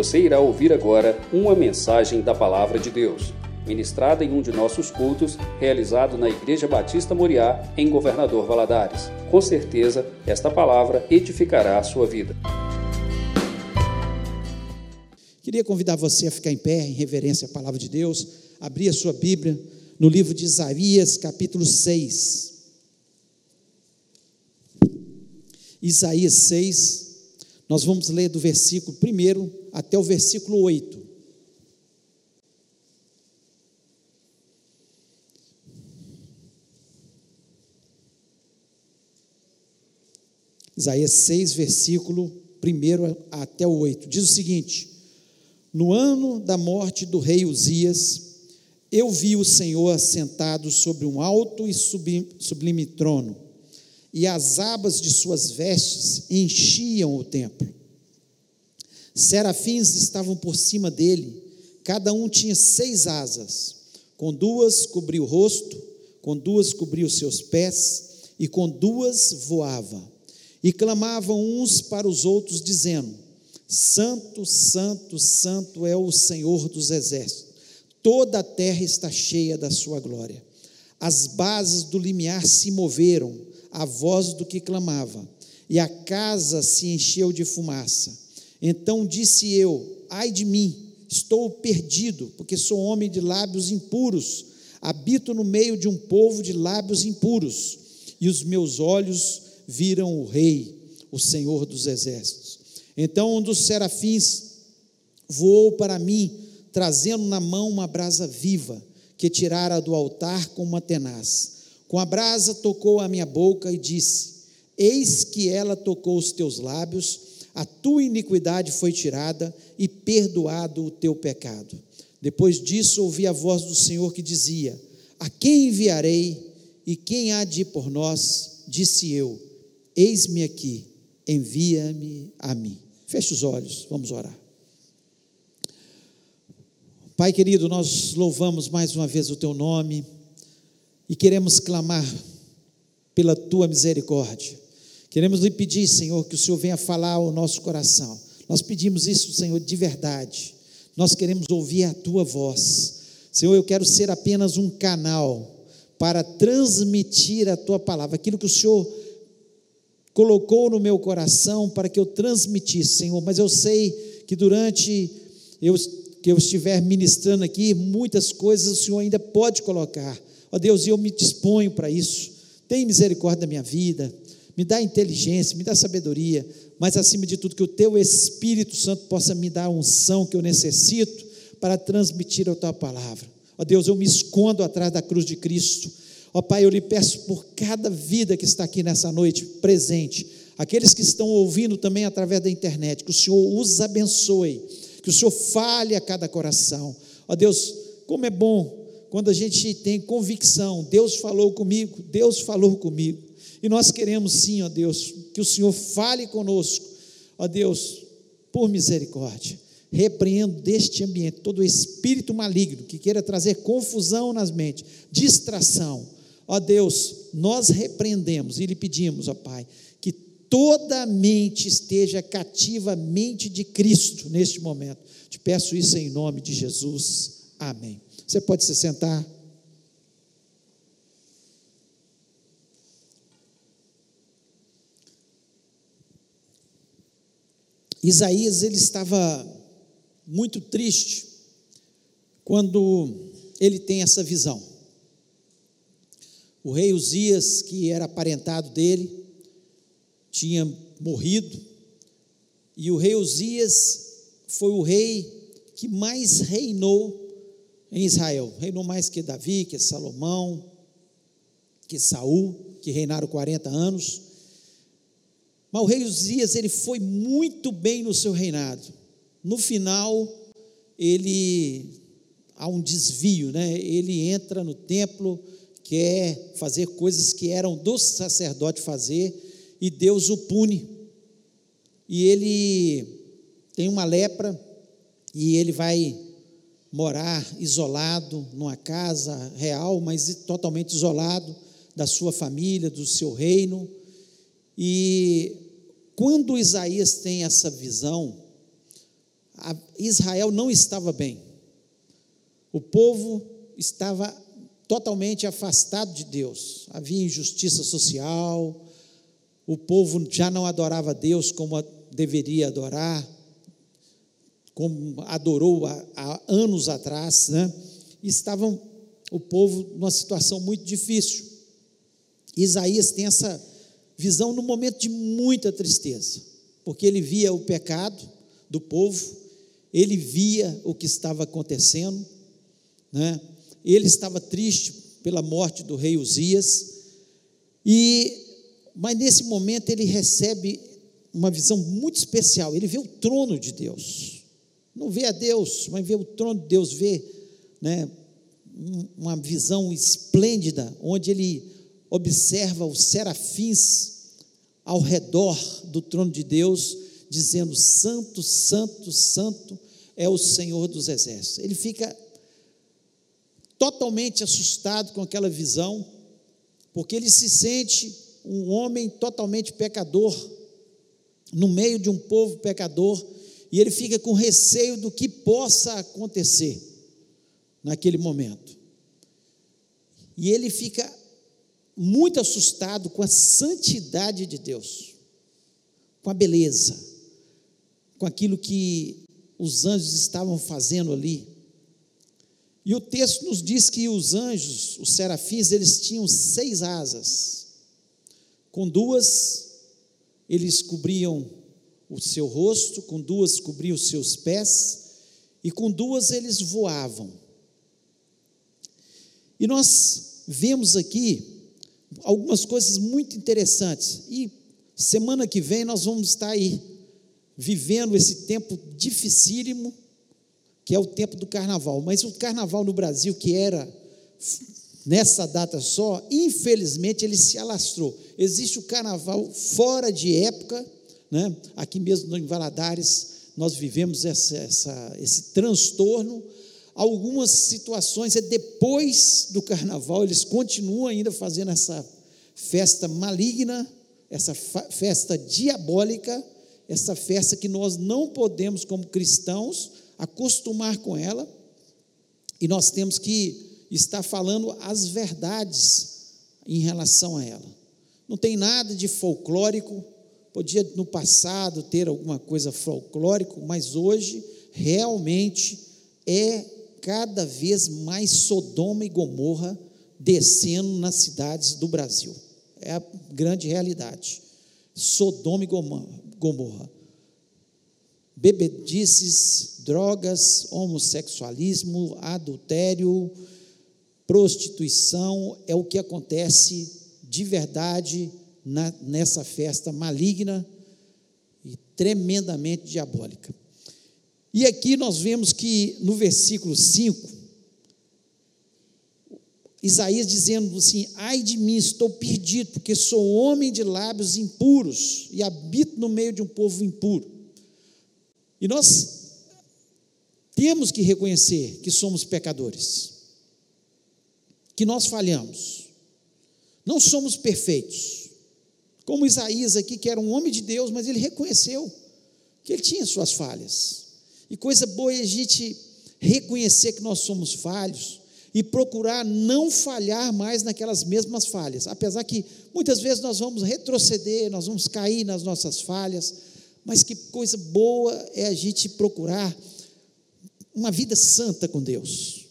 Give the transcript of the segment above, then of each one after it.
Você irá ouvir agora uma mensagem da Palavra de Deus, ministrada em um de nossos cultos, realizado na Igreja Batista Moriá, em Governador Valadares. Com certeza, esta palavra edificará a sua vida. Queria convidar você a ficar em pé, em reverência à palavra de Deus, abrir a sua Bíblia no livro de Isaías, capítulo 6. Isaías 6, nós vamos ler do versículo 1 até o versículo 8. Isaías 6, versículo 1 até o 8. Diz o seguinte: No ano da morte do rei Uzias, eu vi o Senhor assentado sobre um alto e sublime trono e as abas de suas vestes enchiam o templo. Serafins estavam por cima dele, cada um tinha seis asas, com duas cobria o rosto, com duas cobria os seus pés, e com duas voava. E clamavam uns para os outros, dizendo: Santo, Santo, Santo é o Senhor dos exércitos, toda a terra está cheia da sua glória. As bases do limiar se moveram, a voz do que clamava, e a casa se encheu de fumaça. Então disse eu: Ai de mim, estou perdido, porque sou homem de lábios impuros, habito no meio de um povo de lábios impuros, e os meus olhos viram o Rei, o Senhor dos Exércitos. Então um dos serafins voou para mim, trazendo na mão uma brasa viva, que tirara do altar com uma tenaz com a brasa tocou a minha boca e disse: Eis que ela tocou os teus lábios, a tua iniquidade foi tirada e perdoado o teu pecado. Depois disso ouvi a voz do Senhor que dizia: A quem enviarei e quem há de ir por nós? Disse eu: Eis-me aqui, envia-me a mim. Feche os olhos, vamos orar. Pai querido, nós louvamos mais uma vez o teu nome e queremos clamar pela tua misericórdia. Queremos lhe pedir, Senhor, que o Senhor venha falar ao nosso coração. Nós pedimos isso, Senhor, de verdade. Nós queremos ouvir a tua voz. Senhor, eu quero ser apenas um canal para transmitir a tua palavra, aquilo que o Senhor colocou no meu coração para que eu transmitisse, Senhor. Mas eu sei que durante eu, que eu estiver ministrando aqui, muitas coisas o Senhor ainda pode colocar Ó Deus, eu me disponho para isso. Tem misericórdia da minha vida, me dá inteligência, me dá sabedoria, mas acima de tudo, que o teu Espírito Santo possa me dar a unção que eu necessito para transmitir a tua palavra. Ó Deus, eu me escondo atrás da cruz de Cristo. Ó Pai, eu lhe peço por cada vida que está aqui nessa noite presente, aqueles que estão ouvindo também através da internet, que o Senhor os abençoe, que o Senhor fale a cada coração. Ó Deus, como é bom quando a gente tem convicção, Deus falou comigo, Deus falou comigo. E nós queremos sim, ó Deus, que o Senhor fale conosco, ó Deus, por misericórdia. Repreendo deste ambiente todo espírito maligno que queira trazer confusão nas mentes, distração. Ó Deus, nós repreendemos e lhe pedimos, ó Pai, que toda mente esteja cativa mente de Cristo neste momento. Te peço isso em nome de Jesus. Amém. Você pode se sentar. Isaías ele estava muito triste quando ele tem essa visão. O rei Uzias, que era aparentado dele, tinha morrido, e o rei Uzias foi o rei que mais reinou em Israel. Reinou mais que Davi, que Salomão, que Saul, que reinaram 40 anos. Mas o rei Uzias, ele foi muito bem no seu reinado. No final, ele há um desvio, né? Ele entra no templo, quer fazer coisas que eram do sacerdote fazer, e Deus o pune. E ele tem uma lepra, e ele vai morar isolado numa casa real, mas totalmente isolado da sua família, do seu reino. E quando Isaías tem essa visão, Israel não estava bem. O povo estava totalmente afastado de Deus. Havia injustiça social, o povo já não adorava Deus como deveria adorar, como adorou há, anos atrás, né? Estavam o povo numa situação muito difícil. Isaías tem essa visão no momento de muita tristeza, porque ele via o pecado do povo, ele via o que estava acontecendo, né? Ele estava triste pela morte do rei Uzias, e mas nesse momento ele recebe uma visão muito especial. Ele vê o trono de Deus. Não vê a Deus, mas vê o trono de Deus, vê né, uma visão esplêndida, onde ele observa os serafins ao redor do trono de Deus, dizendo: Santo, Santo, Santo é o Senhor dos Exércitos. Ele fica totalmente assustado com aquela visão, porque ele se sente um homem totalmente pecador, no meio de um povo pecador, e ele fica com receio do que possa acontecer naquele momento. E ele fica muito assustado com a santidade de Deus, com a beleza, com aquilo que os anjos estavam fazendo ali. E o texto nos diz que os anjos, os serafins, eles tinham seis asas. Com duas, eles cobriam o seu rosto, com duas cobriam os seus pés, e com duas eles voavam. E nós vemos aqui algumas coisas muito interessantes. E semana que vem nós vamos estar aí vivendo esse tempo dificílimo que é o tempo do carnaval. Mas o carnaval no Brasil, que era nessa data só, infelizmente ele se alastrou. Existe o carnaval fora de época, né? aqui mesmo em Valadares, nós vivemos essa, essa, esse transtorno. Algumas situações é depois do carnaval, eles continuam ainda fazendo essa festa maligna, essa festa diabólica, essa festa que nós não podemos, como cristãos, acostumar com ela, e nós temos que estar falando as verdades em relação a ela. Não tem nada de folclórico, podia no passado ter alguma coisa folclórico, mas hoje realmente é cada vez mais Sodoma e Gomorra descendo nas cidades do Brasil. É a grande realidade. Sodoma e Gomorra bebedices, drogas, homossexualismo, adultério, prostituição, é o que acontece de verdade na, nessa festa maligna e tremendamente diabólica. E aqui nós vemos que no versículo 5, Isaías dizendo assim: Ai de mim, estou perdido, porque sou homem de lábios impuros e habito no meio de um povo impuro. E nós temos que reconhecer que somos pecadores, que nós falhamos, não somos perfeitos. Como Isaías aqui, que era um homem de Deus, mas ele reconheceu que ele tinha suas falhas. E coisa boa é a gente reconhecer que nós somos falhos e procurar não falhar mais naquelas mesmas falhas. Apesar que muitas vezes nós vamos retroceder, nós vamos cair nas nossas falhas, mas que coisa boa é a gente procurar uma vida santa com Deus,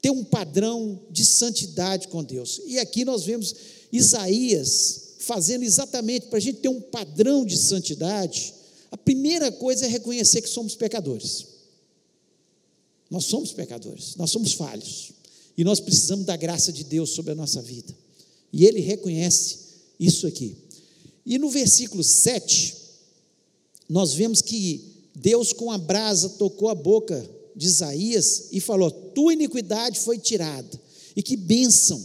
ter um padrão de santidade com Deus. E aqui nós vemos Isaías fazendo exatamente para a gente ter um padrão de santidade. A primeira coisa é reconhecer que somos pecadores. Nós somos pecadores, nós somos falhos. E nós precisamos da graça de Deus sobre a nossa vida. E ele reconhece isso aqui. E no versículo 7, nós vemos que Deus com a brasa tocou a boca de Isaías e falou: Tua iniquidade foi tirada. E que bênção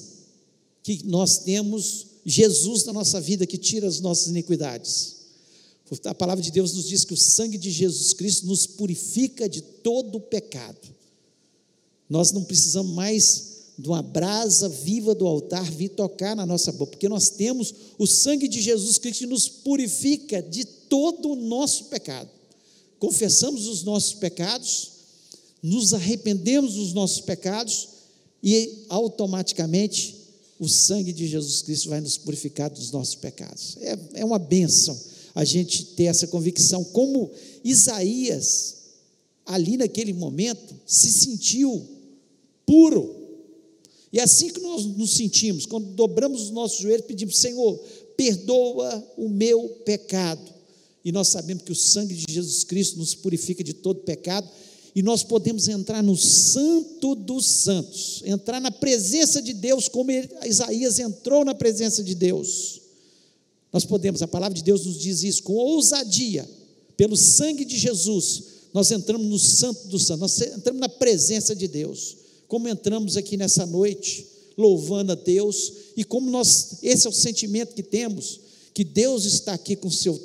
que nós temos Jesus na nossa vida que tira as nossas iniquidades. A palavra de Deus nos diz que o sangue de Jesus Cristo nos purifica de todo o pecado. Nós não precisamos mais de uma brasa viva do altar vir tocar na nossa boca, porque nós temos o sangue de Jesus Cristo que nos purifica de todo o nosso pecado. confessamos os nossos pecados, nos arrependemos dos nossos pecados e automaticamente o sangue de Jesus Cristo vai nos purificar dos nossos pecados. É, é uma bênção a gente ter essa convicção, como Isaías, ali naquele momento, se sentiu puro. E é assim que nós nos sentimos, quando dobramos os nossos joelhos, pedimos, Senhor, perdoa o meu pecado. E nós sabemos que o sangue de Jesus Cristo nos purifica de todo pecado e nós podemos entrar no Santo dos Santos, entrar na presença de Deus, como Isaías entrou na presença de Deus. Nós podemos, a palavra de Deus nos diz isso, com ousadia, pelo sangue de Jesus, nós entramos no Santo dos Santos, nós entramos na presença de Deus, como entramos aqui nessa noite, louvando a Deus, e como nós, esse é o sentimento que temos, que Deus está aqui com seu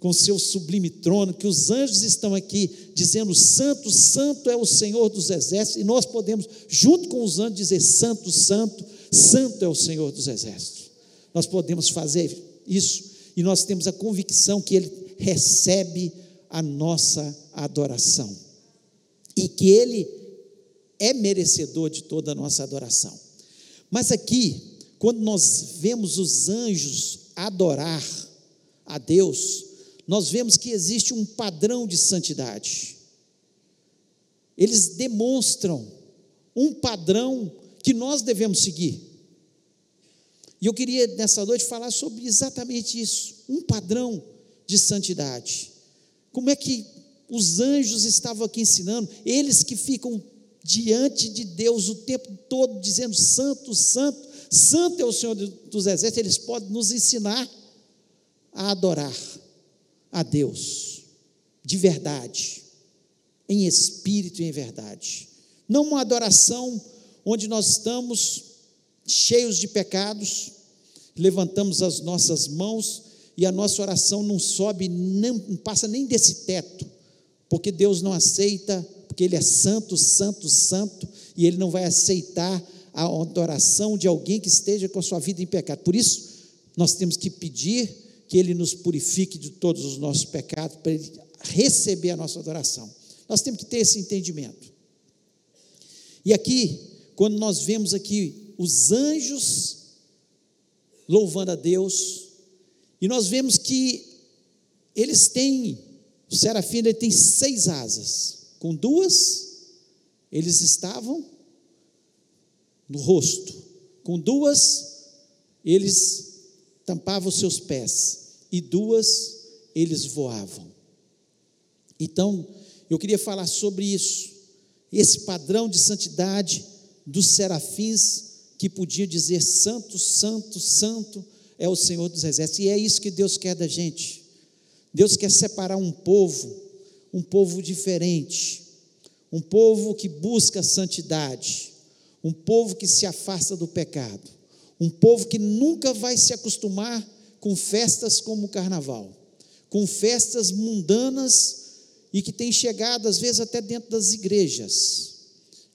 com seu sublime trono, que os anjos estão aqui dizendo: Santo, Santo é o Senhor dos exércitos, e nós podemos, junto com os anjos, dizer: Santo, Santo, Santo é o Senhor dos exércitos. Nós podemos fazer isso, e nós temos a convicção que Ele recebe a nossa adoração, e que Ele é merecedor de toda a nossa adoração. Mas aqui, quando nós vemos os anjos adorar a Deus, nós vemos que existe um padrão de santidade. Eles demonstram um padrão que nós devemos seguir. E eu queria nessa noite falar sobre exatamente isso, um padrão de santidade. Como é que os anjos estavam aqui ensinando, eles que ficam diante de Deus o tempo todo dizendo santo, santo, santo é o Senhor dos exércitos, eles podem nos ensinar a adorar a Deus, de verdade, em espírito e em verdade. Não uma adoração onde nós estamos cheios de pecados, levantamos as nossas mãos e a nossa oração não sobe, não passa nem desse teto, porque Deus não aceita, porque Ele é santo, santo, santo, e Ele não vai aceitar a adoração de alguém que esteja com a sua vida em pecado. Por isso, nós temos que pedir que Ele nos purifique de todos os nossos pecados, para Ele receber a nossa adoração. Nós temos que ter esse entendimento. E aqui, quando nós vemos aqui os anjos louvando a Deus, e nós vemos que eles têm, o serafim ele tem seis asas, com duas eles estavam no rosto, com duas eles tampavam os seus pés, e duas eles voavam. Então, eu queria falar sobre isso, esse padrão de santidade dos serafins que podia dizer santo, santo, santo é o Senhor dos exércitos. E é isso que Deus quer da gente. Deus quer separar um povo, um povo diferente, um povo que busca santidade, um povo que se afasta do pecado, um povo que nunca vai se acostumar com festas como o carnaval, com festas mundanas e que tem chegado às vezes até dentro das igrejas,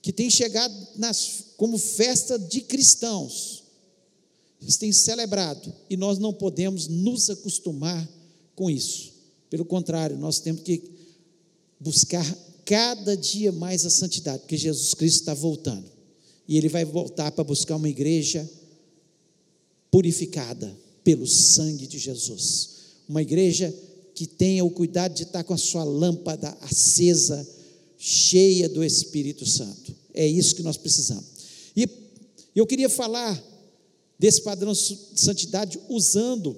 que tem chegado nas, como festa de cristãos. Eles têm celebrado e nós não podemos nos acostumar com isso. Pelo contrário, nós temos que buscar cada dia mais a santidade, porque Jesus Cristo está voltando. E ele vai voltar para buscar uma igreja purificada, pelo sangue de Jesus. Uma igreja que tenha o cuidado de estar com a sua lâmpada acesa, cheia do Espírito Santo. É isso que nós precisamos. E eu queria falar desse padrão de santidade usando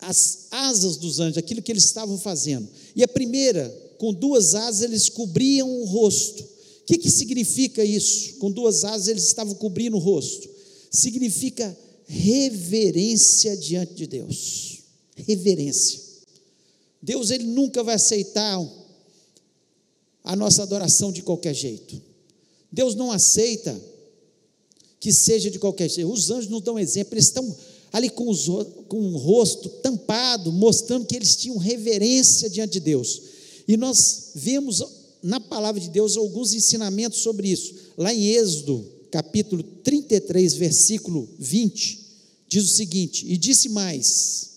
as asas dos anjos, aquilo que eles estavam fazendo. E a primeira, com duas asas, eles cobriam o rosto. O que, que significa isso? Com duas asas, eles estavam cobrindo o rosto. Significa reverência diante de Deus. Reverência. Deus ele nunca vai aceitar a nossa adoração de qualquer jeito. Deus não aceita que seja de qualquer jeito. Os anjos não dão exemplo, eles estão ali com, os, com o rosto tampado, mostrando que eles tinham reverência diante de Deus. E nós vemos na palavra de Deus alguns ensinamentos sobre isso. Lá em Êxodo, capítulo 33, versículo 20, diz o seguinte: E disse mais,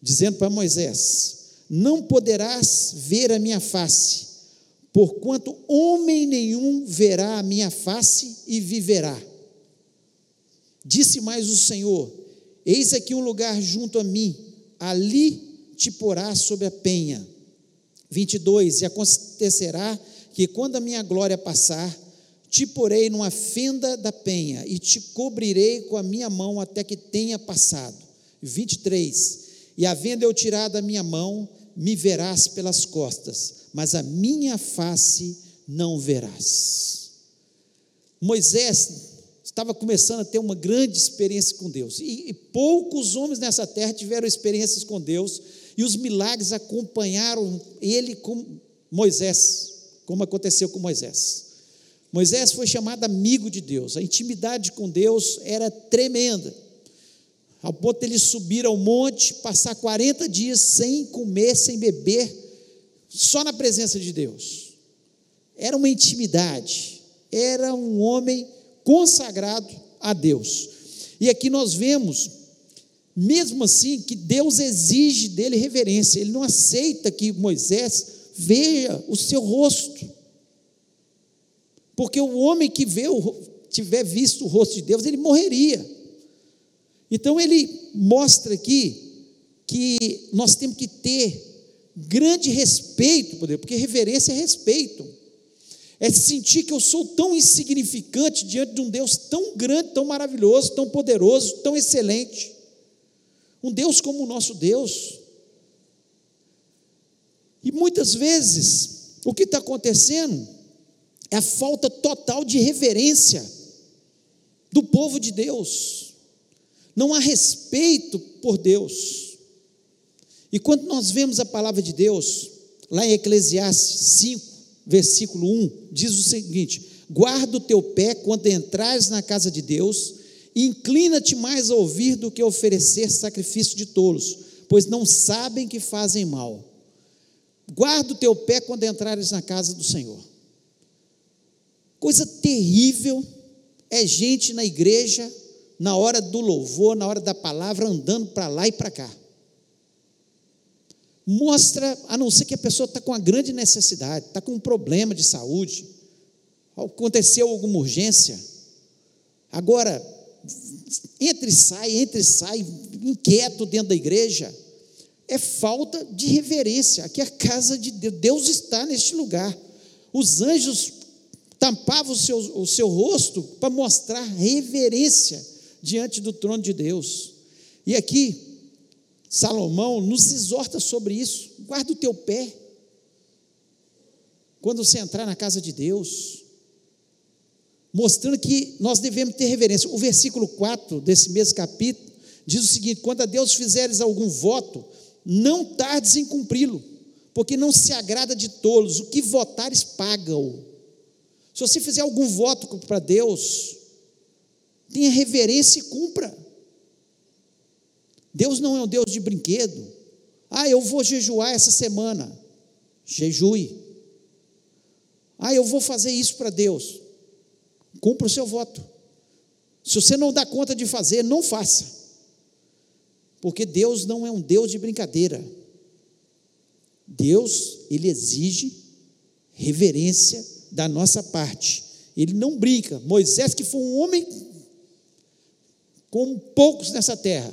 dizendo para Moisés: não poderás ver a minha face, porquanto homem nenhum verá a minha face e viverá. Disse mais o Senhor: Eis aqui um lugar junto a mim, ali te porás sobre a penha. 22: E acontecerá que quando a minha glória passar, te porei numa fenda da penha e te cobrirei com a minha mão até que tenha passado. 23: E havendo eu tirado a minha mão, me verás pelas costas, mas a minha face não verás. Moisés estava começando a ter uma grande experiência com Deus, e, e poucos homens nessa terra tiveram experiências com Deus, e os milagres acompanharam ele com Moisés, como aconteceu com Moisés. Moisés foi chamado amigo de Deus, a intimidade com Deus era tremenda, ao ponto de ele subir ao monte, passar 40 dias sem comer, sem beber, só na presença de Deus. Era uma intimidade, era um homem consagrado a Deus. E aqui nós vemos, mesmo assim, que Deus exige dele reverência, ele não aceita que Moisés veja o seu rosto. Porque o homem que vê tiver visto o rosto de Deus, ele morreria. Então ele mostra aqui que nós temos que ter grande respeito por Deus, porque reverência é respeito. É sentir que eu sou tão insignificante diante de um Deus tão grande, tão maravilhoso, tão poderoso, tão excelente. Um Deus como o nosso Deus. E muitas vezes, o que está acontecendo é a falta total de reverência do povo de Deus. Não há respeito por Deus. E quando nós vemos a palavra de Deus, lá em Eclesiastes 5, versículo 1, diz o seguinte: Guarda o teu pé quando entrares na casa de Deus, inclina-te mais a ouvir do que a oferecer sacrifício de tolos, pois não sabem que fazem mal. Guarda o teu pé quando entrares na casa do Senhor. Coisa terrível é gente na igreja, na hora do louvor, na hora da palavra, andando para lá e para cá. Mostra, a não ser que a pessoa está com uma grande necessidade, está com um problema de saúde, aconteceu alguma urgência. Agora, entre e sai, entre e sai, inquieto dentro da igreja, é falta de reverência. Aqui é a casa de Deus, Deus está neste lugar. Os anjos tampavam o seu, o seu rosto para mostrar reverência diante do trono de Deus. E aqui, Salomão nos exorta sobre isso. Guarda o teu pé. Quando você entrar na casa de Deus, mostrando que nós devemos ter reverência. O versículo 4 desse mesmo capítulo diz o seguinte: quando a Deus fizeres algum voto, não tardes em cumpri-lo, porque não se agrada de tolos, o que votares paga-o. Se você fizer algum voto para Deus, tenha reverência e cumpra. Deus não é um Deus de brinquedo. Ah, eu vou jejuar essa semana. Jejue. Ah, eu vou fazer isso para Deus. Cumpra o seu voto. Se você não dá conta de fazer, não faça. Porque Deus não é um Deus de brincadeira. Deus, ele exige reverência da nossa parte. Ele não brinca. Moisés, que foi um homem como poucos nessa terra,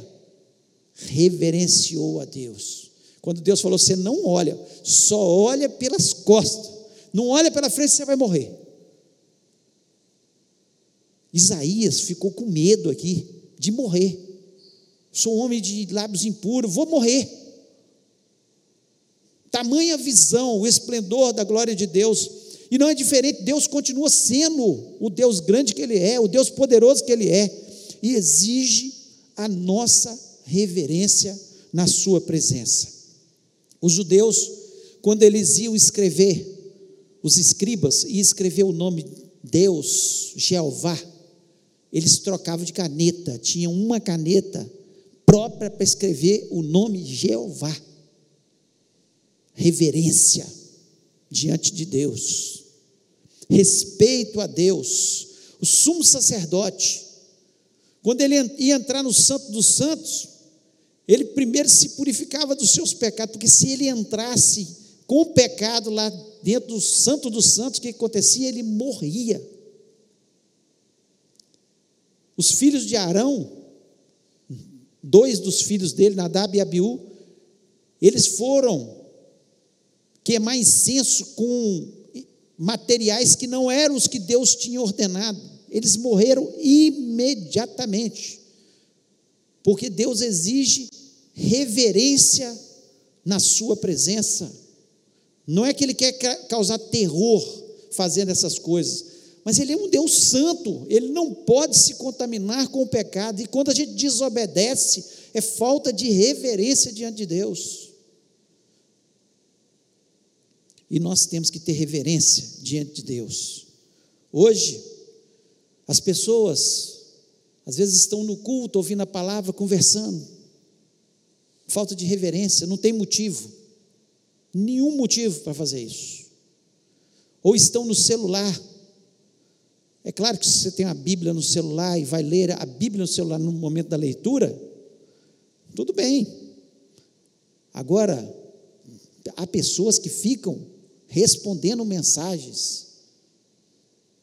reverenciou a Deus. Quando Deus falou: Você não olha, só olha pelas costas, não olha pela frente, você vai morrer. Isaías ficou com medo aqui de morrer. Sou um homem de lábios impuros, vou morrer. Tamanha visão, o esplendor da glória de Deus e não é diferente, Deus continua sendo o Deus grande que Ele é, o Deus poderoso que Ele é, e exige a nossa reverência na Sua presença. Os judeus, quando eles iam escrever, os escribas, iam escrever o nome Deus, Jeová, eles trocavam de caneta, tinham uma caneta própria para escrever o nome Jeová. Reverência diante de Deus respeito a Deus. O sumo sacerdote, quando ele ia entrar no Santo dos Santos, Ele primeiro se purificava dos seus pecados, porque se ele entrasse com o pecado lá dentro do Santo dos Santos, o que acontecia? Ele morria. Os filhos de Arão, dois dos filhos dele, Nadab e Abiú, eles foram queimar incenso com materiais que não eram os que Deus tinha ordenado. Eles morreram imediatamente. Porque Deus exige reverência na sua presença. Não é que ele quer causar terror fazendo essas coisas, mas ele é um Deus santo, ele não pode se contaminar com o pecado, e quando a gente desobedece, é falta de reverência diante de Deus. E nós temos que ter reverência diante de Deus. Hoje, as pessoas, às vezes, estão no culto, ouvindo a palavra, conversando, falta de reverência, não tem motivo, nenhum motivo para fazer isso. Ou estão no celular. É claro que se você tem a Bíblia no celular e vai ler a Bíblia no celular no momento da leitura, tudo bem. Agora, há pessoas que ficam respondendo mensagens.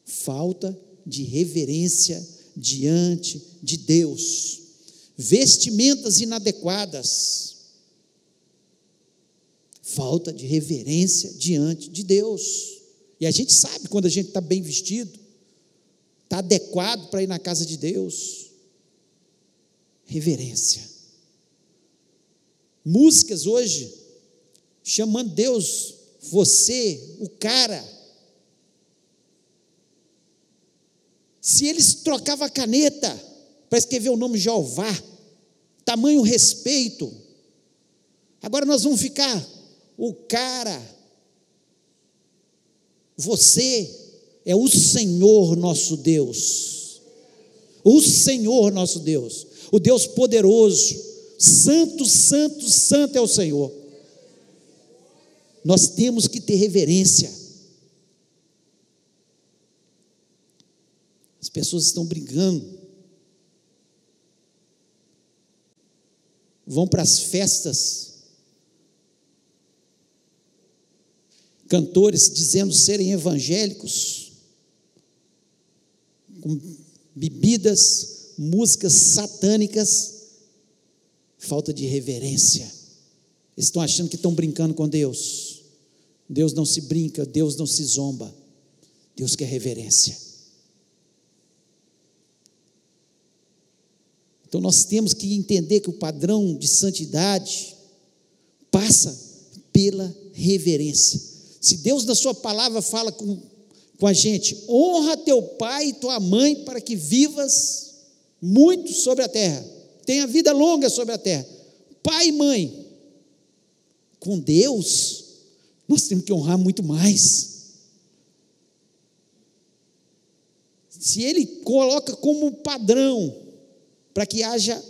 Falta de reverência diante de Deus. Vestimentas inadequadas. Falta de reverência diante de Deus. E a gente sabe quando a gente está bem vestido, está adequado para ir na casa de Deus. Reverência. Músicas hoje, chamando Deus você, o cara. Se eles trocavam a caneta para escrever o nome Jeová, tamanho respeito. Agora nós vamos ficar o cara. Você é o Senhor nosso Deus. O Senhor nosso Deus. O Deus poderoso. Santo, santo, santo é o Senhor. Nós temos que ter reverência. As pessoas estão brigando. Vão para as festas. Cantores dizendo serem evangélicos, com bebidas, músicas satânicas, falta de reverência. Eles estão achando que estão brincando com Deus. Deus não se brinca, Deus não se zomba. Deus quer reverência. Então nós temos que entender que o padrão de santidade passa pela reverência. Se Deus na sua palavra fala com, com a gente, honra teu pai e tua mãe para que vivas muito sobre a terra, tenha vida longa sobre a terra. Pai e mãe, com Deus, nós temos que honrar muito mais. Se ele coloca como padrão para que haja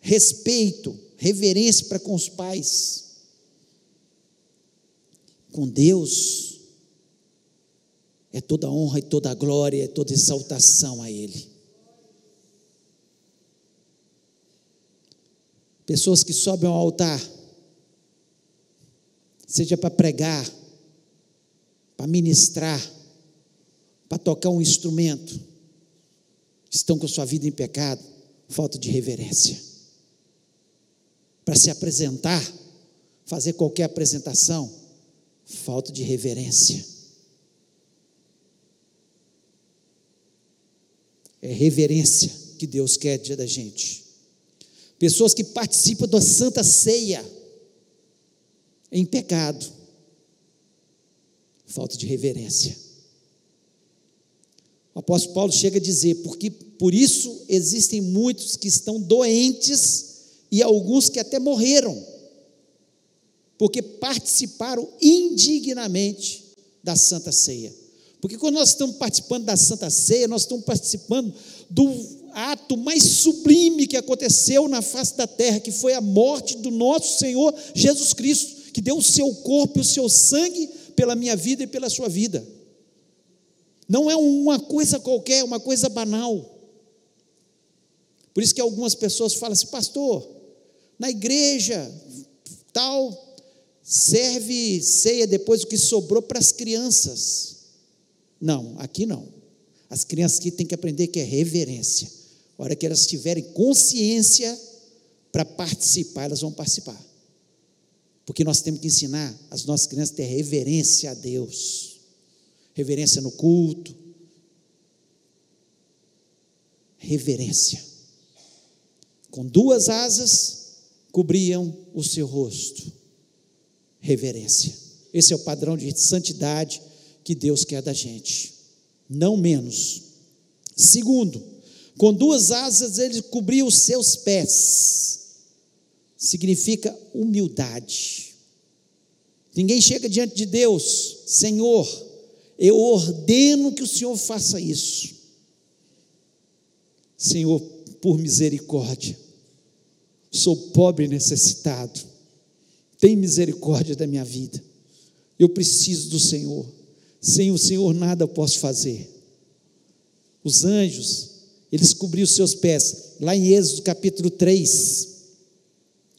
respeito, reverência para com os pais, com Deus, é toda honra e toda glória, é toda exaltação a Ele. Pessoas que sobem ao altar, seja para pregar, para ministrar, para tocar um instrumento, estão com sua vida em pecado, falta de reverência. Para se apresentar, fazer qualquer apresentação, falta de reverência. É reverência que Deus quer dia da gente. Pessoas que participam da Santa Ceia, em pecado. Falta de reverência. O apóstolo Paulo chega a dizer: porque por isso existem muitos que estão doentes e alguns que até morreram, porque participaram indignamente da Santa Ceia. Porque quando nós estamos participando da Santa Ceia, nós estamos participando do ato mais sublime que aconteceu na face da terra, que foi a morte do nosso Senhor Jesus Cristo que deu o seu corpo e o seu sangue pela minha vida e pela sua vida. Não é uma coisa qualquer, é uma coisa banal. Por isso que algumas pessoas falam assim, pastor, na igreja, tal, serve ceia depois o que sobrou para as crianças. Não, aqui não. As crianças aqui têm que aprender que é reverência. A hora que elas tiverem consciência para participar, elas vão participar. Porque nós temos que ensinar as nossas crianças a ter reverência a Deus, reverência no culto, reverência. Com duas asas cobriam o seu rosto. Reverência. Esse é o padrão de santidade que Deus quer da gente. Não menos. Segundo, com duas asas ele cobria os seus pés. Significa humildade. Ninguém chega diante de Deus, Senhor, eu ordeno que o Senhor faça isso. Senhor, por misericórdia, sou pobre e necessitado, tem misericórdia da minha vida, eu preciso do Senhor, sem o Senhor nada eu posso fazer. Os anjos, eles cobriam os seus pés, lá em Êxodo capítulo 3,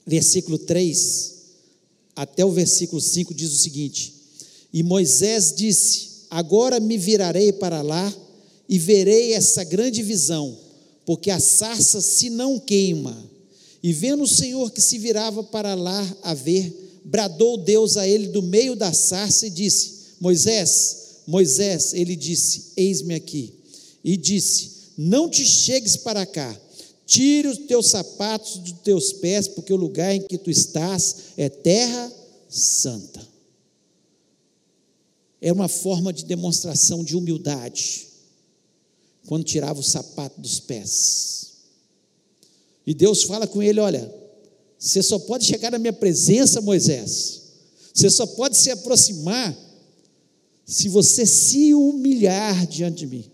versículo 3, até o versículo 5 diz o seguinte: E Moisés disse: Agora me virarei para lá e verei essa grande visão porque a sarça se não queima. E vendo o Senhor que se virava para lá a ver, bradou Deus a ele do meio da sarça e disse: Moisés, Moisés, ele disse: Eis-me aqui. E disse: Não te chegues para cá, tire os teus sapatos dos teus pés, porque o lugar em que tu estás é terra santa. É uma forma de demonstração de humildade quando tirava o sapato dos pés. E Deus fala com ele: Olha, você só pode chegar na minha presença, Moisés. Você só pode se aproximar se você se humilhar diante de mim.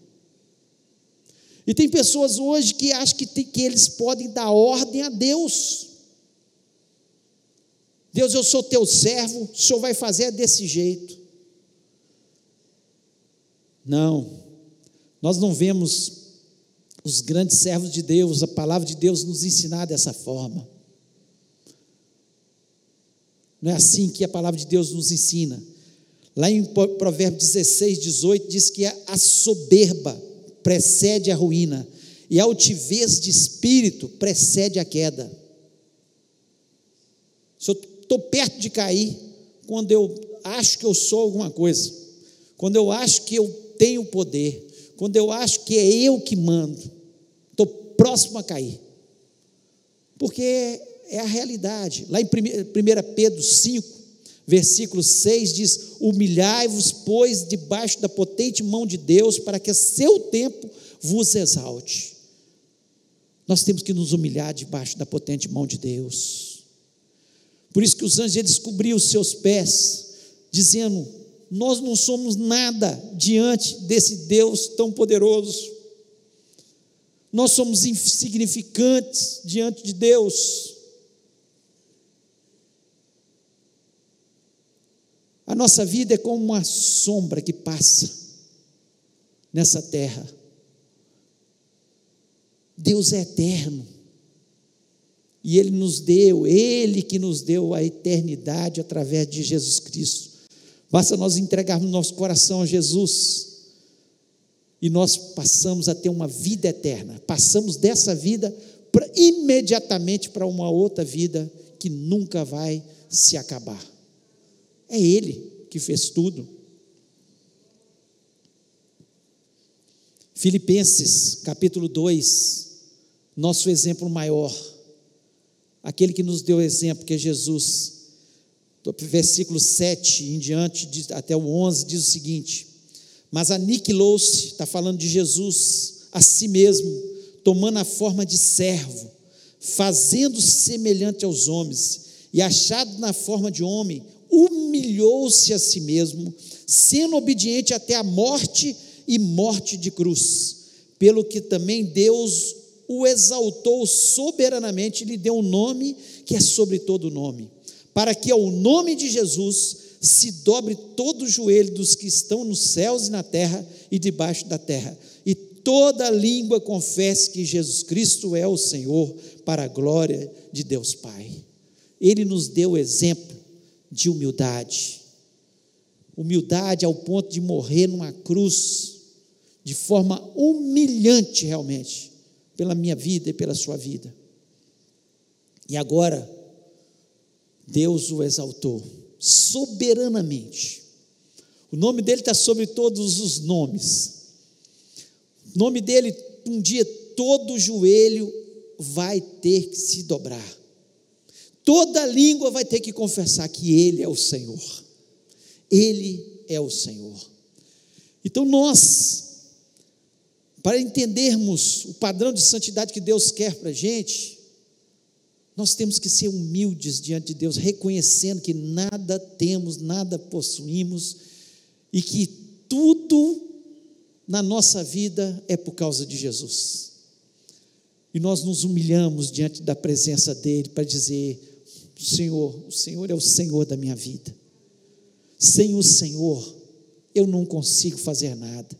E tem pessoas hoje que acham que, tem, que eles podem dar ordem a Deus. Deus, eu sou teu servo, o senhor vai fazer desse jeito. Não. Nós não vemos os grandes servos de Deus, a palavra de Deus nos ensinar dessa forma. Não é assim que a palavra de Deus nos ensina. Lá em Provérbios 16, 18, diz que a soberba precede a ruína, e a altivez de espírito precede a queda. Se eu estou perto de cair, quando eu acho que eu sou alguma coisa, quando eu acho que eu tenho poder, quando eu acho que é eu que mando, estou próximo a cair. Porque é a realidade. Lá em 1 Pedro 5, versículo 6 diz: Humilhai-vos, pois, debaixo da potente mão de Deus, para que a seu tempo vos exalte. Nós temos que nos humilhar debaixo da potente mão de Deus. Por isso que os anjos descobriram os seus pés, dizendo: nós não somos nada diante desse Deus tão poderoso. Nós somos insignificantes diante de Deus. A nossa vida é como uma sombra que passa nessa terra. Deus é eterno. E Ele nos deu, Ele que nos deu a eternidade através de Jesus Cristo. Basta nós entregarmos nosso coração a Jesus e nós passamos a ter uma vida eterna. Passamos dessa vida pra, imediatamente para uma outra vida que nunca vai se acabar. É Ele que fez tudo. Filipenses, capítulo 2, nosso exemplo maior, aquele que nos deu exemplo, que é Jesus versículo 7 em diante, até o 11, diz o seguinte: Mas aniquilou-se, está falando de Jesus, a si mesmo, tomando a forma de servo, fazendo-se semelhante aos homens, e achado na forma de homem, humilhou-se a si mesmo, sendo obediente até a morte e morte de cruz, pelo que também Deus o exaltou soberanamente e lhe deu um nome que é sobre todo nome para que ao nome de Jesus se dobre todo o joelho dos que estão nos céus e na terra e debaixo da terra, e toda língua confesse que Jesus Cristo é o Senhor, para a glória de Deus Pai. Ele nos deu exemplo de humildade. Humildade ao ponto de morrer numa cruz, de forma humilhante realmente, pela minha vida e pela sua vida. E agora, Deus o exaltou soberanamente. O nome dele está sobre todos os nomes. O nome dele, um dia, todo joelho vai ter que se dobrar. Toda língua vai ter que confessar que Ele é o Senhor. Ele é o Senhor. Então nós, para entendermos o padrão de santidade que Deus quer para a gente, nós temos que ser humildes diante de Deus, reconhecendo que nada temos, nada possuímos e que tudo na nossa vida é por causa de Jesus. E nós nos humilhamos diante da presença dele para dizer: Senhor, o Senhor é o Senhor da minha vida. Sem o Senhor, eu não consigo fazer nada.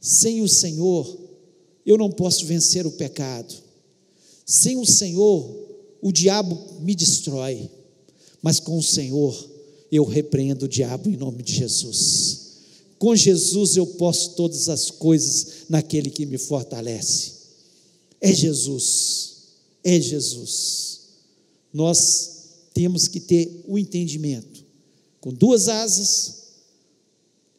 Sem o Senhor, eu não posso vencer o pecado. Sem o Senhor, o diabo me destrói, mas com o Senhor eu repreendo o diabo em nome de Jesus. Com Jesus eu posso todas as coisas naquele que me fortalece. É Jesus, é Jesus. Nós temos que ter o entendimento. Com duas asas,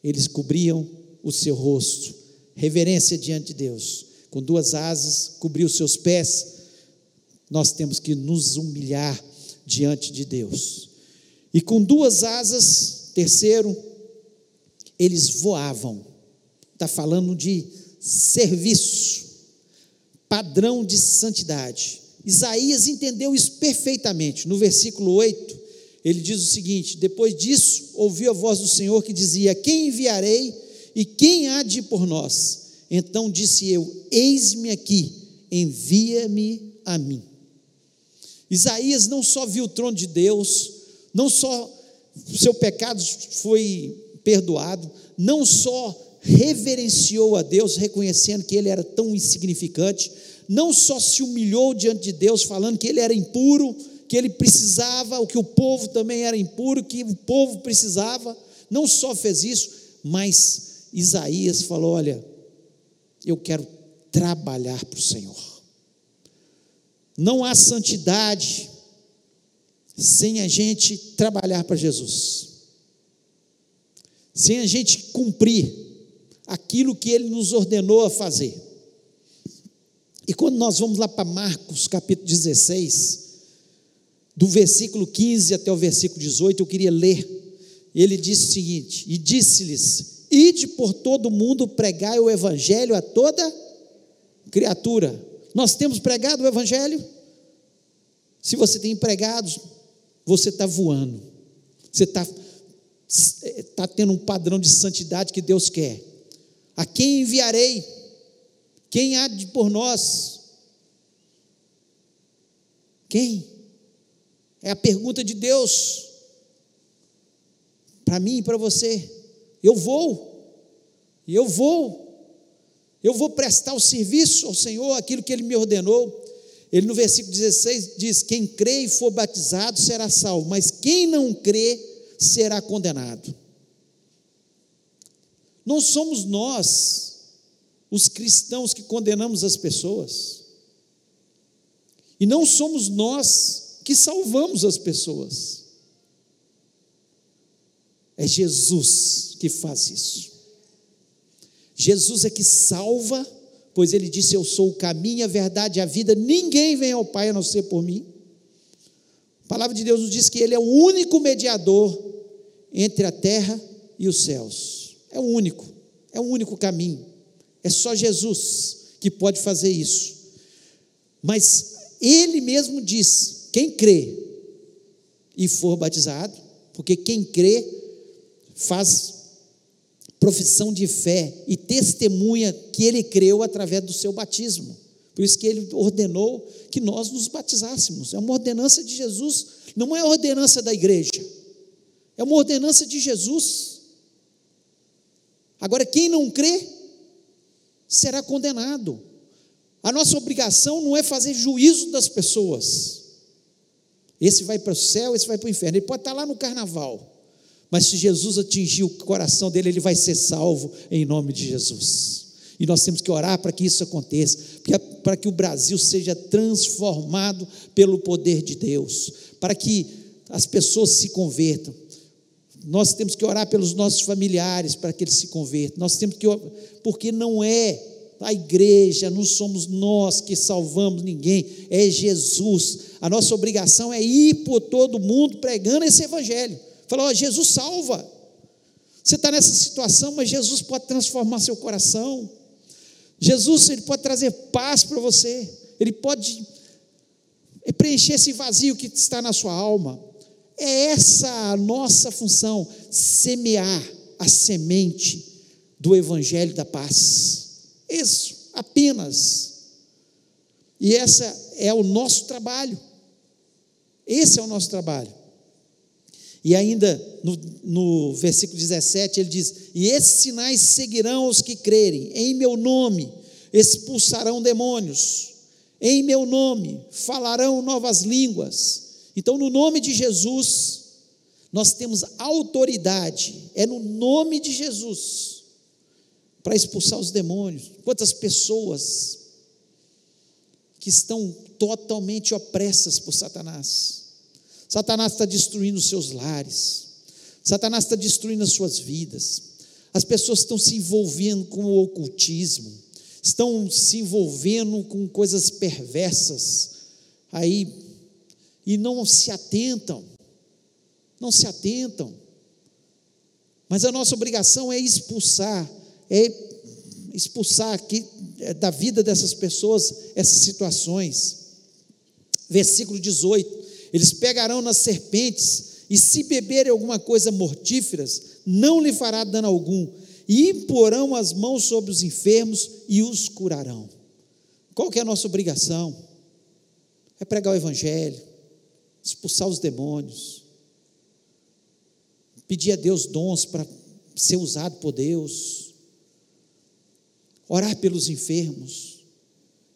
eles cobriam o seu rosto, reverência diante de Deus. Com duas asas, cobriu os seus pés, nós temos que nos humilhar diante de Deus. E com duas asas, terceiro, eles voavam. Está falando de serviço, padrão de santidade. Isaías entendeu isso perfeitamente. No versículo 8, ele diz o seguinte: Depois disso, ouviu a voz do Senhor que dizia: Quem enviarei e quem há de ir por nós? Então disse eu: Eis-me aqui, envia-me a mim. Isaías não só viu o trono de Deus, não só seu pecado foi perdoado, não só reverenciou a Deus, reconhecendo que ele era tão insignificante, não só se humilhou diante de Deus, falando que ele era impuro, que ele precisava, o que o povo também era impuro, que o povo precisava, não só fez isso, mas Isaías falou: Olha, eu quero trabalhar para o Senhor. Não há santidade sem a gente trabalhar para Jesus, sem a gente cumprir aquilo que Ele nos ordenou a fazer. E quando nós vamos lá para Marcos capítulo 16, do versículo 15 até o versículo 18, eu queria ler. Ele disse o seguinte: E disse-lhes: Ide por todo o mundo, pregai o evangelho a toda criatura. Nós temos pregado o Evangelho? Se você tem empregados, você está voando, você está tá tendo um padrão de santidade que Deus quer. A quem enviarei? Quem há de por nós? Quem? É a pergunta de Deus para mim e para você. Eu vou, eu vou eu vou prestar o serviço ao Senhor, aquilo que Ele me ordenou. Ele no versículo 16 diz: Quem crê e for batizado será salvo, mas quem não crê será condenado. Não somos nós, os cristãos, que condenamos as pessoas, e não somos nós que salvamos as pessoas, é Jesus que faz isso. Jesus é que salva, pois ele disse: Eu sou o caminho, a verdade e a vida, ninguém vem ao Pai a não ser por mim. A palavra de Deus nos diz que ele é o único mediador entre a terra e os céus. É o único, é o único caminho. É só Jesus que pode fazer isso. Mas ele mesmo diz: quem crê e for batizado, porque quem crê faz profissão de fé e testemunha que ele creu através do seu batismo. Por isso que ele ordenou que nós nos batizássemos. É uma ordenança de Jesus, não é ordenança da igreja. É uma ordenança de Jesus. Agora, quem não crê, será condenado. A nossa obrigação não é fazer juízo das pessoas. Esse vai para o céu, esse vai para o inferno. Ele pode estar lá no carnaval. Mas se Jesus atingir o coração dele, ele vai ser salvo em nome de Jesus. E nós temos que orar para que isso aconteça, para que o Brasil seja transformado pelo poder de Deus, para que as pessoas se convertam. Nós temos que orar pelos nossos familiares para que eles se convertam. Nós temos que porque não é a igreja, não somos nós que salvamos ninguém, é Jesus. A nossa obrigação é ir por todo mundo pregando esse evangelho. Falar, ó, Jesus salva. Você está nessa situação, mas Jesus pode transformar seu coração. Jesus ele pode trazer paz para você. Ele pode preencher esse vazio que está na sua alma. É essa a nossa função, semear a semente do evangelho da paz. Isso, apenas. E essa é o nosso trabalho. Esse é o nosso trabalho. E ainda no, no versículo 17 ele diz: E esses sinais seguirão os que crerem, em meu nome expulsarão demônios, em meu nome falarão novas línguas. Então, no nome de Jesus, nós temos autoridade, é no nome de Jesus para expulsar os demônios. Quantas pessoas que estão totalmente opressas por Satanás. Satanás está destruindo os seus lares. Satanás está destruindo as suas vidas. As pessoas estão se envolvendo com o ocultismo, estão se envolvendo com coisas perversas aí e não se atentam. Não se atentam. Mas a nossa obrigação é expulsar é expulsar aqui é, da vida dessas pessoas essas situações. Versículo 18: Eles pegarão nas serpentes, e se beberem alguma coisa mortíferas, não lhe fará dano algum, e imporão as mãos sobre os enfermos e os curarão. Qual que é a nossa obrigação? É pregar o Evangelho, expulsar os demônios, pedir a Deus dons para ser usado por Deus, orar pelos enfermos,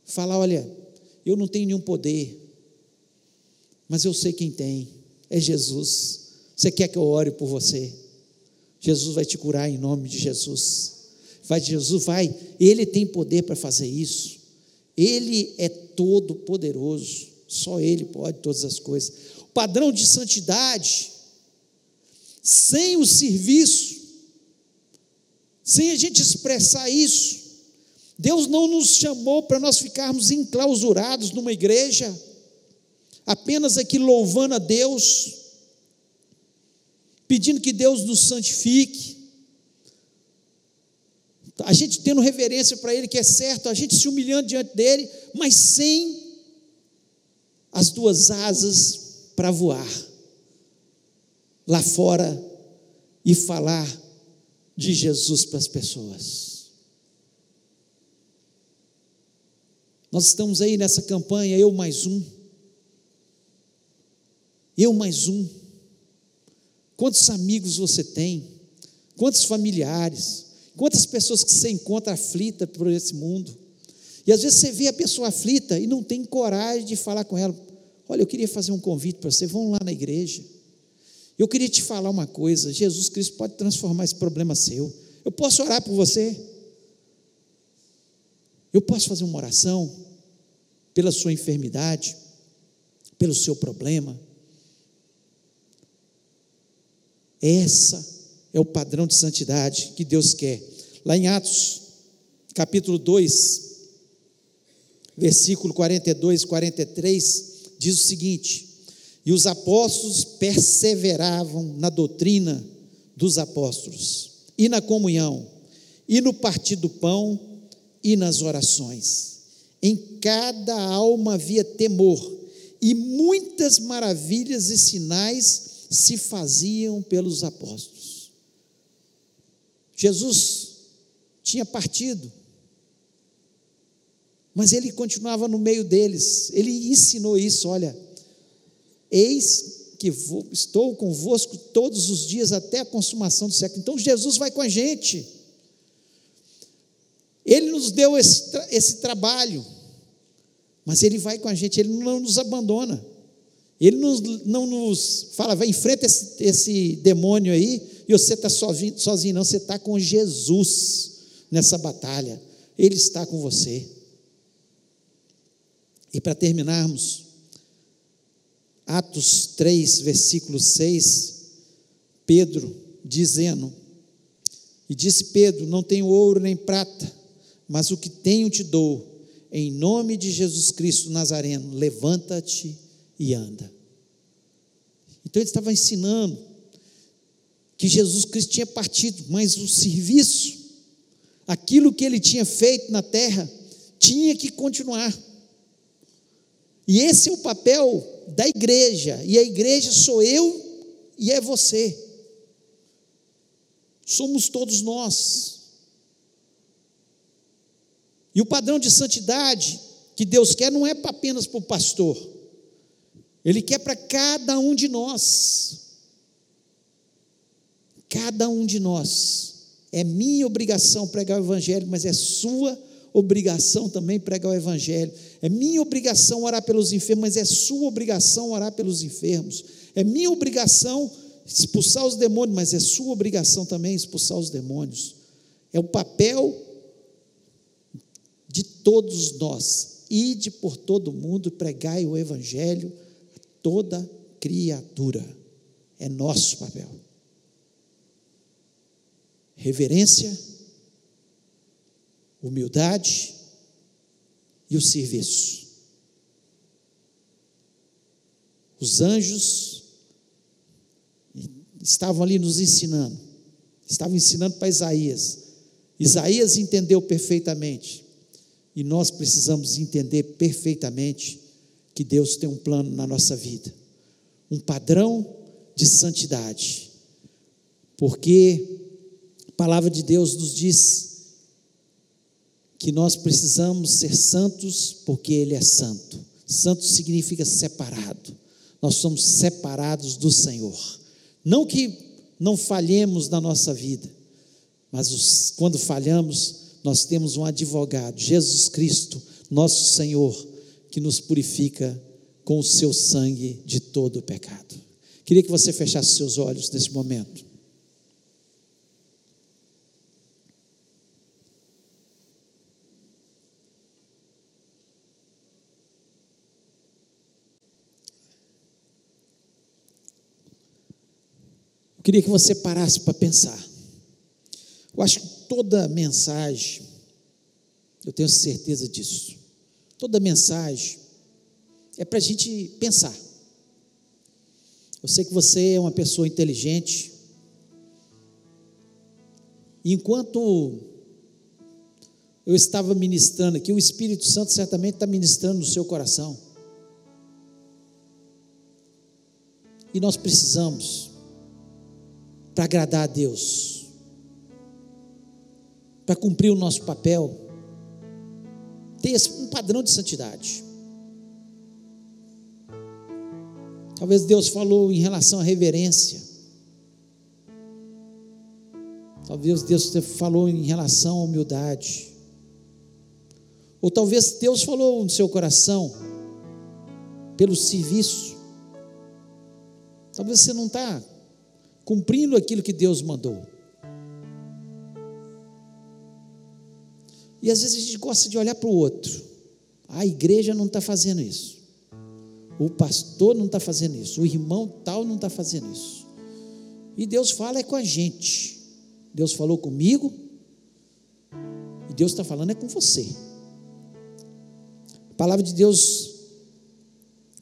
falar: olha, eu não tenho nenhum poder, mas eu sei quem tem, é Jesus. Você quer que eu ore por você? Jesus vai te curar em nome de Jesus. Vai, Jesus vai, Ele tem poder para fazer isso. Ele é todo poderoso, só Ele pode todas as coisas. O padrão de santidade, sem o serviço, sem a gente expressar isso, Deus não nos chamou para nós ficarmos enclausurados numa igreja, apenas aqui louvando a Deus, pedindo que Deus nos santifique, a gente tendo reverência para Ele, que é certo, a gente se humilhando diante dEle, mas sem as duas asas para voar lá fora e falar de Jesus para as pessoas. Nós estamos aí nessa campanha, eu mais um. Eu mais um. Quantos amigos você tem? Quantos familiares? Quantas pessoas que você encontra aflita por esse mundo? E às vezes você vê a pessoa aflita e não tem coragem de falar com ela. Olha, eu queria fazer um convite para você, vão lá na igreja. Eu queria te falar uma coisa: Jesus Cristo pode transformar esse problema seu. Eu posso orar por você? Eu posso fazer uma oração? pela sua enfermidade, pelo seu problema. Essa é o padrão de santidade que Deus quer. Lá em Atos, capítulo 2, versículo 42 e 43, diz o seguinte: E os apóstolos perseveravam na doutrina dos apóstolos, e na comunhão, e no partir do pão, e nas orações. Em cada alma havia temor, e muitas maravilhas e sinais se faziam pelos apóstolos. Jesus tinha partido, mas ele continuava no meio deles, ele ensinou isso: olha, eis que vou, estou convosco todos os dias até a consumação do século. Então Jesus vai com a gente. Ele nos deu esse, esse trabalho, mas Ele vai com a gente, Ele não nos abandona. Ele nos, não nos fala, vai, enfrenta esse, esse demônio aí, e você está sozinho, sozinho, não, você está com Jesus nessa batalha. Ele está com você. E para terminarmos, Atos 3, versículo 6, Pedro dizendo: E disse Pedro: Não tenho ouro nem prata, mas o que tenho te dou. Em nome de Jesus Cristo Nazareno, levanta-te e anda. Então ele estava ensinando que Jesus Cristo tinha partido, mas o serviço, aquilo que ele tinha feito na terra, tinha que continuar. E esse é o papel da igreja, e a igreja sou eu e é você. Somos todos nós. E o padrão de santidade que Deus quer não é apenas para o pastor, Ele quer para cada um de nós. Cada um de nós. É minha obrigação pregar o Evangelho, mas é sua obrigação também pregar o Evangelho. É minha obrigação orar pelos enfermos, mas é sua obrigação orar pelos enfermos. É minha obrigação expulsar os demônios, mas é sua obrigação também expulsar os demônios. É o papel de todos nós. Ide por todo mundo, pregai o Evangelho a toda criatura. É nosso papel. Reverência humildade e o serviço. Os anjos estavam ali nos ensinando, estavam ensinando para Isaías. Isaías entendeu perfeitamente, e nós precisamos entender perfeitamente que Deus tem um plano na nossa vida, um padrão de santidade, porque a palavra de Deus nos diz que nós precisamos ser santos porque Ele é santo. Santo significa separado. Nós somos separados do Senhor. Não que não falhemos na nossa vida, mas os, quando falhamos, nós temos um advogado, Jesus Cristo, nosso Senhor, que nos purifica com o seu sangue de todo o pecado. Queria que você fechasse seus olhos nesse momento. Queria que você parasse para pensar. Eu acho que toda mensagem, eu tenho certeza disso, toda mensagem é para a gente pensar. Eu sei que você é uma pessoa inteligente. Enquanto eu estava ministrando aqui, o Espírito Santo certamente está ministrando no seu coração. E nós precisamos para agradar a Deus, para cumprir o nosso papel, ter um padrão de santidade. Talvez Deus falou em relação à reverência. Talvez Deus falou em relação à humildade. Ou talvez Deus falou no seu coração pelo serviço. Talvez você não está cumprindo aquilo que Deus mandou. E às vezes a gente gosta de olhar para o outro. A igreja não está fazendo isso. O pastor não está fazendo isso. O irmão tal não está fazendo isso. E Deus fala é com a gente. Deus falou comigo. E Deus está falando é com você. A palavra de Deus,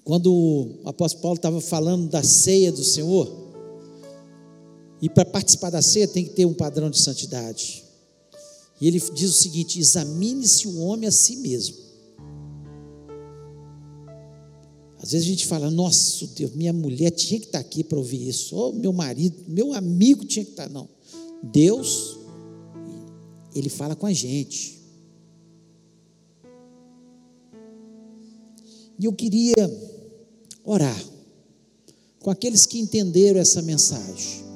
quando o apóstolo Paulo estava falando da ceia do Senhor, e para participar da ceia tem que ter um padrão de santidade. E ele diz o seguinte: examine-se o homem a si mesmo. Às vezes a gente fala, nossa, Deus, minha mulher tinha que estar aqui para ouvir isso, ou meu marido, meu amigo tinha que estar. Não. Deus, Ele fala com a gente. E eu queria orar com aqueles que entenderam essa mensagem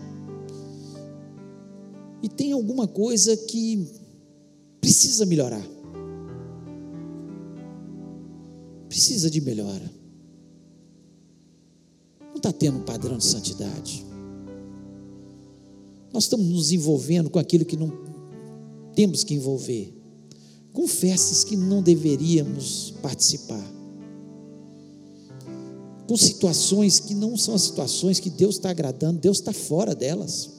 e tem alguma coisa que precisa melhorar. Precisa de melhora. Não está tendo um padrão de santidade. Nós estamos nos envolvendo com aquilo que não temos que envolver, com festas que não deveríamos participar, com situações que não são as situações que Deus está agradando, Deus está fora delas.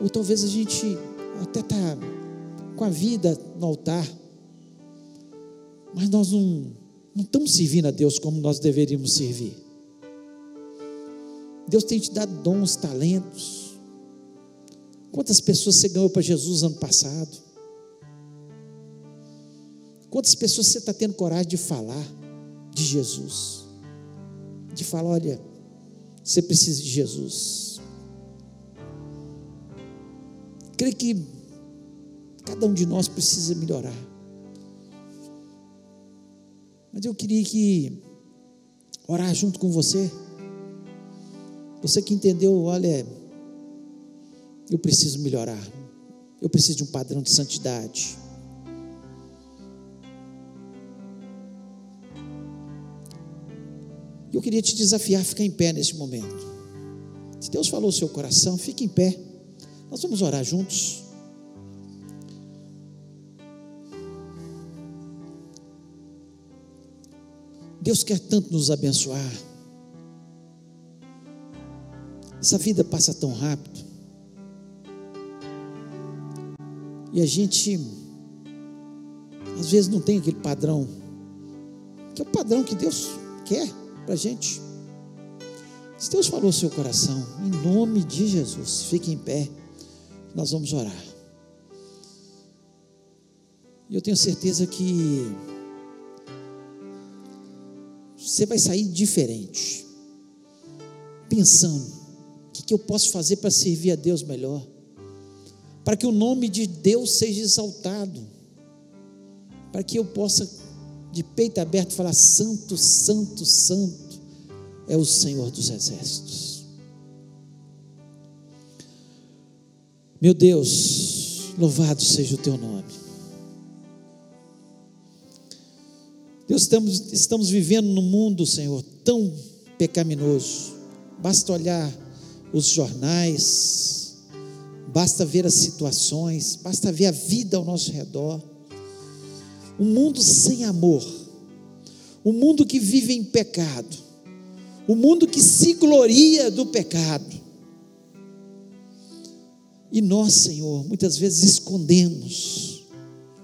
Ou talvez a gente até está com a vida no altar, mas nós não, não estamos servindo a Deus como nós deveríamos servir. Deus tem te dado dons, talentos. Quantas pessoas você ganhou para Jesus ano passado? Quantas pessoas você está tendo coragem de falar de Jesus? De falar, olha, você precisa de Jesus. Creio que cada um de nós precisa melhorar. Mas eu queria que orar junto com você. Você que entendeu, olha, eu preciso melhorar. Eu preciso de um padrão de santidade. Eu queria te desafiar a ficar em pé nesse momento. Se Deus falou o seu coração, fique em pé. Nós vamos orar juntos. Deus quer tanto nos abençoar. Essa vida passa tão rápido. E a gente, às vezes, não tem aquele padrão, que é o padrão que Deus quer para a gente. Se Deus falou seu coração, em nome de Jesus, fique em pé, nós vamos orar. E eu tenho certeza que você vai sair diferente, pensando: o que, que eu posso fazer para servir a Deus melhor? Para que o nome de Deus seja exaltado, para que eu possa, de peito aberto, falar: Santo, Santo, Santo é o Senhor dos Exércitos. Meu Deus, louvado seja o teu nome. Deus, estamos, estamos vivendo num mundo, Senhor, tão pecaminoso. Basta olhar os jornais, basta ver as situações, basta ver a vida ao nosso redor. Um mundo sem amor, um mundo que vive em pecado, um mundo que se gloria do pecado. E nós, Senhor, muitas vezes escondemos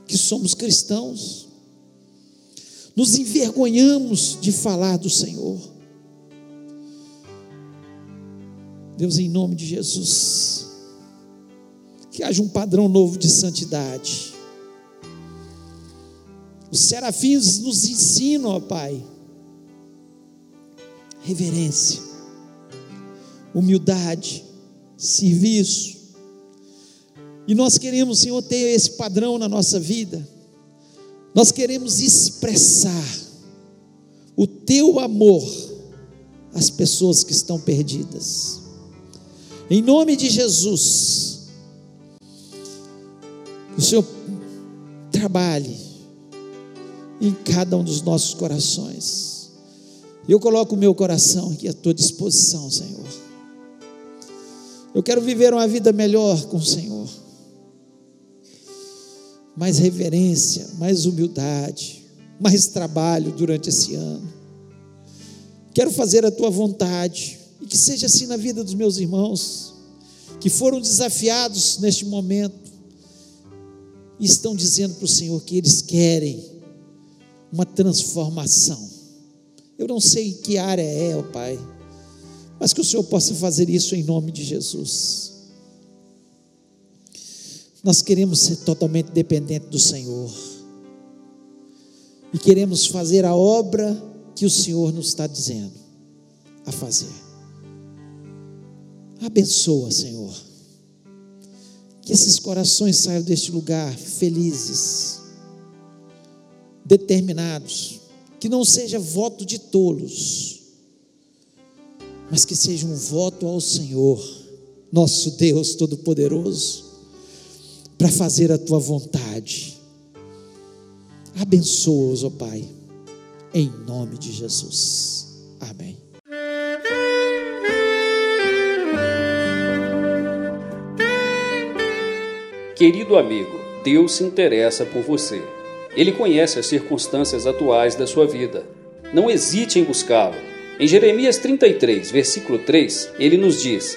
que somos cristãos nos envergonhamos de falar do Senhor. Deus, em nome de Jesus, que haja um padrão novo de santidade. Os serafins nos ensinam, ó Pai, reverência, humildade, serviço. E nós queremos, Senhor, ter esse padrão na nossa vida. Nós queremos expressar o teu amor às pessoas que estão perdidas. Em nome de Jesus, o Senhor trabalhe em cada um dos nossos corações. Eu coloco o meu coração aqui à tua disposição, Senhor. Eu quero viver uma vida melhor com o Senhor mais reverência, mais humildade, mais trabalho durante esse ano. Quero fazer a tua vontade e que seja assim na vida dos meus irmãos que foram desafiados neste momento e estão dizendo para o Senhor que eles querem uma transformação. Eu não sei em que área é, ó Pai, mas que o Senhor possa fazer isso em nome de Jesus. Nós queremos ser totalmente dependentes do Senhor. E queremos fazer a obra que o Senhor nos está dizendo a fazer. Abençoa, Senhor. Que esses corações saiam deste lugar felizes, determinados. Que não seja voto de tolos, mas que seja um voto ao Senhor, nosso Deus Todo-Poderoso, para fazer a tua vontade. Abençoa-os, ó Pai, em nome de Jesus. Amém. Querido amigo, Deus se interessa por você. Ele conhece as circunstâncias atuais da sua vida. Não hesite em buscá-lo. Em Jeremias 33, versículo 3, ele nos diz: